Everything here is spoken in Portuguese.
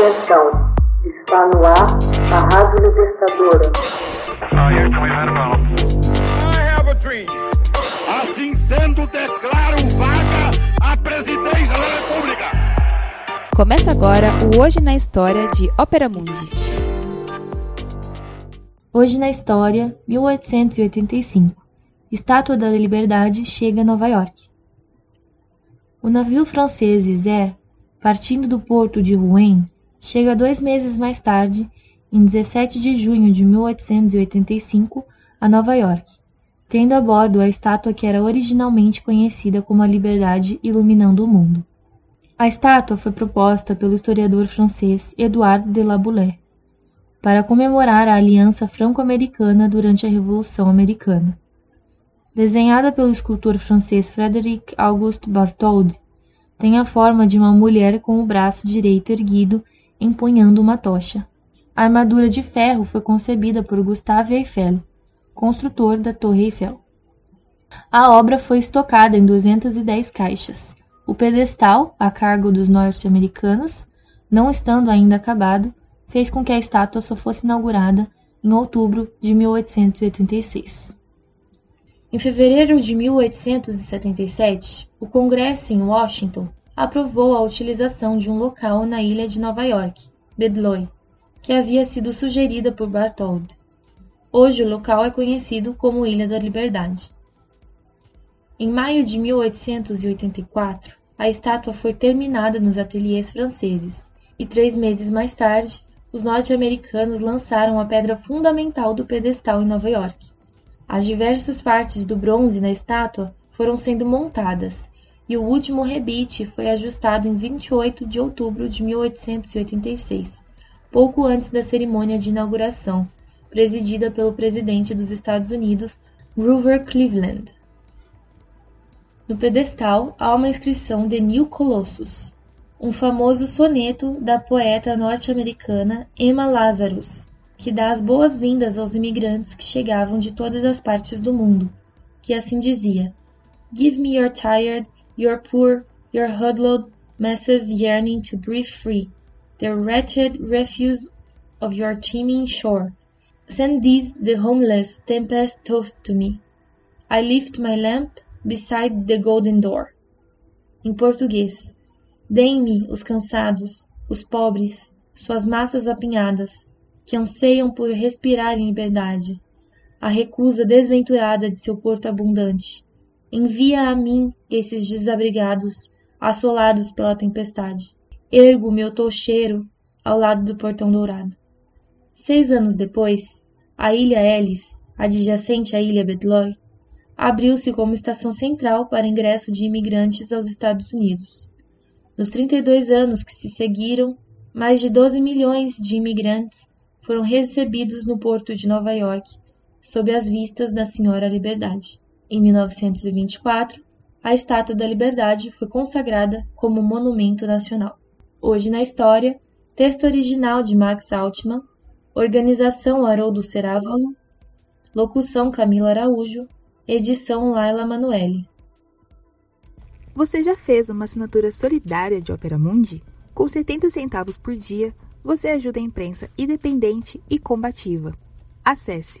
Atenção, está no ar a Rádio Libertadora. Assim sendo, declaro vaga a presidência da República. Começa agora o Hoje na História de Ópera Mundi. Hoje na História, 1885. Estátua da Liberdade chega a Nova York. O navio francês Isère, partindo do porto de Rouen, chega dois meses mais tarde, em 17 de junho de 1885, a Nova York, tendo a bordo a estátua que era originalmente conhecida como a Liberdade iluminando o mundo. A estátua foi proposta pelo historiador francês Edouard de La Boulaye, para comemorar a aliança franco-americana durante a Revolução Americana. Desenhada pelo escultor francês Frédéric Auguste Bartholdi, tem a forma de uma mulher com o braço direito erguido empunhando uma tocha. A armadura de ferro foi concebida por Gustave Eiffel, construtor da Torre Eiffel. A obra foi estocada em 210 caixas. O pedestal, a cargo dos norte-americanos, não estando ainda acabado, fez com que a estátua só fosse inaugurada em outubro de 1886. Em fevereiro de 1877, o Congresso em Washington aprovou a utilização de um local na ilha de Nova York, Bedloe, que havia sido sugerida por Barthold. Hoje o local é conhecido como Ilha da Liberdade. Em maio de 1884, a estátua foi terminada nos ateliês franceses, e três meses mais tarde, os norte-americanos lançaram a pedra fundamental do pedestal em Nova York. As diversas partes do bronze na estátua foram sendo montadas, e o último rebite foi ajustado em 28 de outubro de 1886, pouco antes da cerimônia de inauguração, presidida pelo presidente dos Estados Unidos, Grover Cleveland. No pedestal há uma inscrição de New Colossus, um famoso soneto da poeta norte-americana Emma Lazarus, que dá as boas-vindas aos imigrantes que chegavam de todas as partes do mundo, que assim dizia: Give me your tired, your poor, your huddled masses yearning to breathe free, the wretched refuse of your teeming shore. Send these, the homeless, tempest tossed to me. I lift my lamp beside the golden door. Em português, deem-me os cansados, os pobres, suas massas apinhadas, que anseiam por respirar em liberdade, a recusa desventurada de seu porto abundante. Envia a mim esses desabrigados, assolados pela tempestade. Ergo meu tocheiro ao lado do portão dourado. Seis anos depois, a ilha Ellis, adjacente à ilha Bedloe, abriu-se como estação central para ingresso de imigrantes aos Estados Unidos. Nos 32 anos que se seguiram, mais de 12 milhões de imigrantes foram recebidos no porto de Nova York, sob as vistas da Senhora Liberdade. Em 1924, a Estátua da Liberdade foi consagrada como monumento nacional. Hoje na história, texto original de Max Altman, organização Haroldo Cerávalo, locução Camila Araújo, edição Laila Manuelle. Você já fez uma assinatura solidária de Opera Mundi? Com 70 centavos por dia, você ajuda a imprensa independente e combativa. Acesse